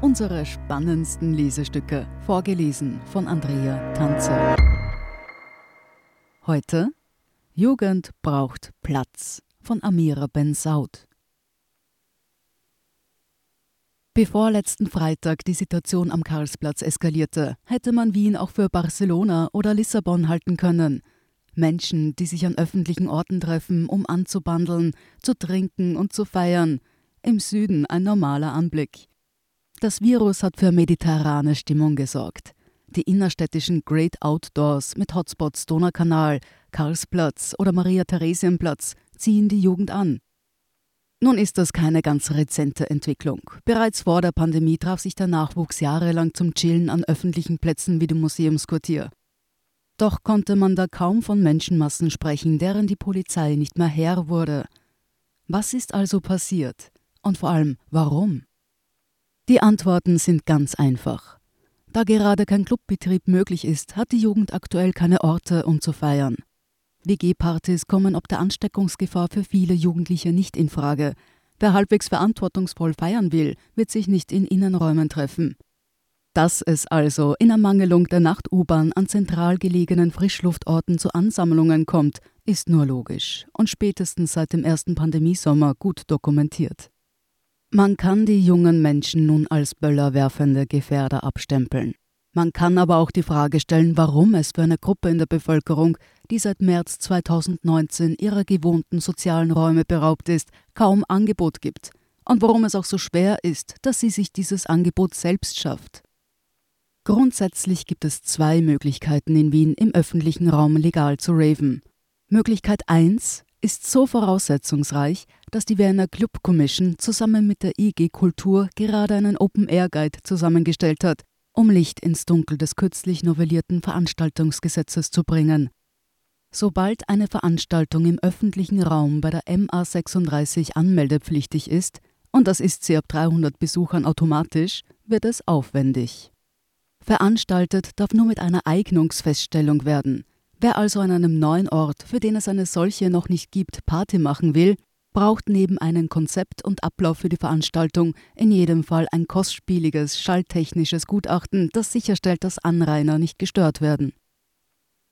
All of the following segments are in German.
unsere spannendsten Lesestücke, vorgelesen von Andrea Tanzer. Heute Jugend braucht Platz von Amira Ben Saud. Bevor letzten Freitag die Situation am Karlsplatz eskalierte, hätte man Wien auch für Barcelona oder Lissabon halten können. Menschen, die sich an öffentlichen Orten treffen, um anzubandeln, zu trinken und zu feiern. Im Süden ein normaler Anblick. Das Virus hat für mediterrane Stimmung gesorgt. Die innerstädtischen Great Outdoors mit Hotspots Donaukanal, Karlsplatz oder Maria-Theresienplatz ziehen die Jugend an. Nun ist das keine ganz rezente Entwicklung. Bereits vor der Pandemie traf sich der Nachwuchs jahrelang zum Chillen an öffentlichen Plätzen wie dem Museumsquartier. Doch konnte man da kaum von Menschenmassen sprechen, deren die Polizei nicht mehr Herr wurde. Was ist also passiert? Und vor allem, warum? Die Antworten sind ganz einfach. Da gerade kein Clubbetrieb möglich ist, hat die Jugend aktuell keine Orte, um zu feiern. WG-Partys kommen ob der Ansteckungsgefahr für viele Jugendliche nicht in Frage. Wer halbwegs verantwortungsvoll feiern will, wird sich nicht in Innenräumen treffen. Dass es also in Ermangelung der Nacht-U-Bahn an zentral gelegenen Frischluftorten zu Ansammlungen kommt, ist nur logisch und spätestens seit dem ersten Pandemiesommer gut dokumentiert. Man kann die jungen Menschen nun als böllerwerfende Gefährder abstempeln. Man kann aber auch die Frage stellen, warum es für eine Gruppe in der Bevölkerung, die seit März 2019 ihrer gewohnten sozialen Räume beraubt ist, kaum Angebot gibt und warum es auch so schwer ist, dass sie sich dieses Angebot selbst schafft. Grundsätzlich gibt es zwei Möglichkeiten in Wien im öffentlichen Raum legal zu raven. Möglichkeit 1 ist so voraussetzungsreich, dass die Wiener Club Commission zusammen mit der IG Kultur gerade einen Open Air Guide zusammengestellt hat, um Licht ins Dunkel des kürzlich novellierten Veranstaltungsgesetzes zu bringen. Sobald eine Veranstaltung im öffentlichen Raum bei der MA36 anmeldepflichtig ist, und das ist sie ab 300 Besuchern automatisch, wird es aufwendig. Veranstaltet darf nur mit einer Eignungsfeststellung werden. Wer also an einem neuen Ort, für den es eine solche noch nicht gibt, Party machen will, braucht neben einem Konzept und Ablauf für die Veranstaltung in jedem Fall ein kostspieliges, schalltechnisches Gutachten, das sicherstellt, dass Anrainer nicht gestört werden.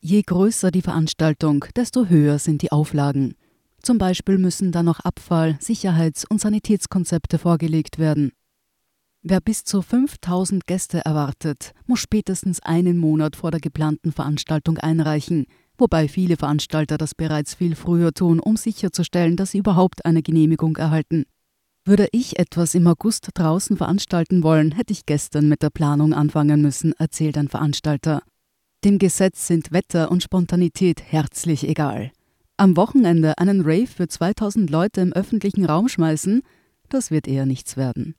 Je größer die Veranstaltung, desto höher sind die Auflagen. Zum Beispiel müssen dann noch Abfall-, Sicherheits- und Sanitätskonzepte vorgelegt werden. Wer bis zu 5000 Gäste erwartet, muss spätestens einen Monat vor der geplanten Veranstaltung einreichen, wobei viele Veranstalter das bereits viel früher tun, um sicherzustellen, dass sie überhaupt eine Genehmigung erhalten. Würde ich etwas im August draußen veranstalten wollen, hätte ich gestern mit der Planung anfangen müssen, erzählt ein Veranstalter. Dem Gesetz sind Wetter und Spontanität herzlich egal. Am Wochenende einen Rave für 2000 Leute im öffentlichen Raum schmeißen, das wird eher nichts werden.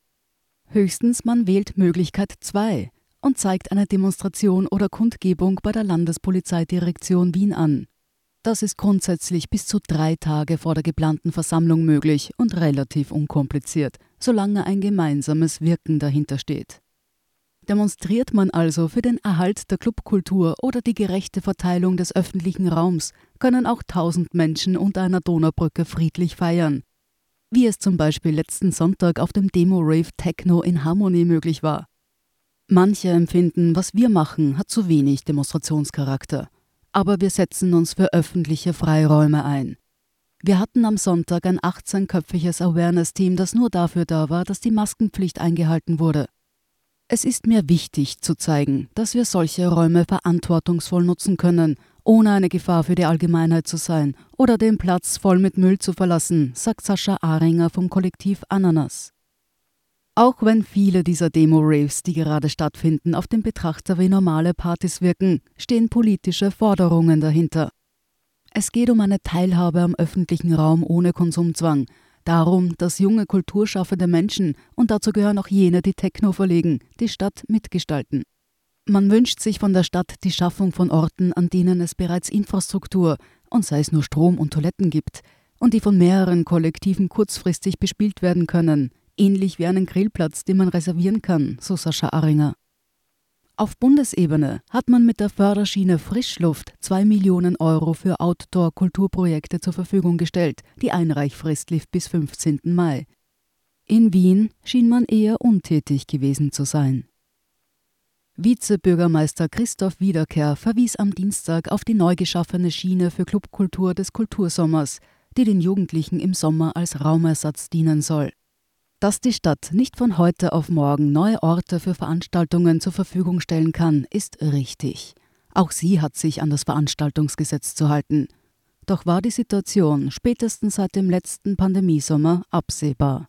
Höchstens man wählt Möglichkeit 2, und zeigt eine Demonstration oder Kundgebung bei der Landespolizeidirektion Wien an. Das ist grundsätzlich bis zu drei Tage vor der geplanten Versammlung möglich und relativ unkompliziert, solange ein gemeinsames Wirken dahinter steht. Demonstriert man also für den Erhalt der Clubkultur oder die gerechte Verteilung des öffentlichen Raums, können auch tausend Menschen unter einer Donaubrücke friedlich feiern. Wie es zum Beispiel letzten Sonntag auf dem Demo-Rave Techno in Harmony möglich war. Manche empfinden, was wir machen, hat zu wenig Demonstrationscharakter. Aber wir setzen uns für öffentliche Freiräume ein. Wir hatten am Sonntag ein 18-köpfiges Awareness-Team, das nur dafür da war, dass die Maskenpflicht eingehalten wurde. Es ist mir wichtig zu zeigen, dass wir solche Räume verantwortungsvoll nutzen können, ohne eine Gefahr für die Allgemeinheit zu sein oder den Platz voll mit Müll zu verlassen, sagt Sascha Aringer vom Kollektiv Ananas. Auch wenn viele dieser Demo-Raves, die gerade stattfinden, auf den Betrachter wie normale Partys wirken, stehen politische Forderungen dahinter. Es geht um eine Teilhabe am öffentlichen Raum ohne Konsumzwang, darum, dass junge kulturschaffende Menschen, und dazu gehören auch jene, die Techno verlegen, die Stadt mitgestalten. Man wünscht sich von der Stadt die Schaffung von Orten, an denen es bereits Infrastruktur, und sei es nur Strom und Toiletten gibt, und die von mehreren Kollektiven kurzfristig bespielt werden können, ähnlich wie einen Grillplatz, den man reservieren kann, so Sascha Aringer. Auf Bundesebene hat man mit der Förderschiene Frischluft 2 Millionen Euro für Outdoor-Kulturprojekte zur Verfügung gestellt. Die Einreichfrist lief bis 15. Mai. In Wien schien man eher untätig gewesen zu sein. Vizebürgermeister Christoph Wiederkehr verwies am Dienstag auf die neu geschaffene Schiene für Clubkultur des Kultursommers, die den Jugendlichen im Sommer als Raumersatz dienen soll. Dass die Stadt nicht von heute auf morgen neue Orte für Veranstaltungen zur Verfügung stellen kann, ist richtig. Auch sie hat sich an das Veranstaltungsgesetz zu halten. Doch war die Situation spätestens seit dem letzten Pandemiesommer absehbar.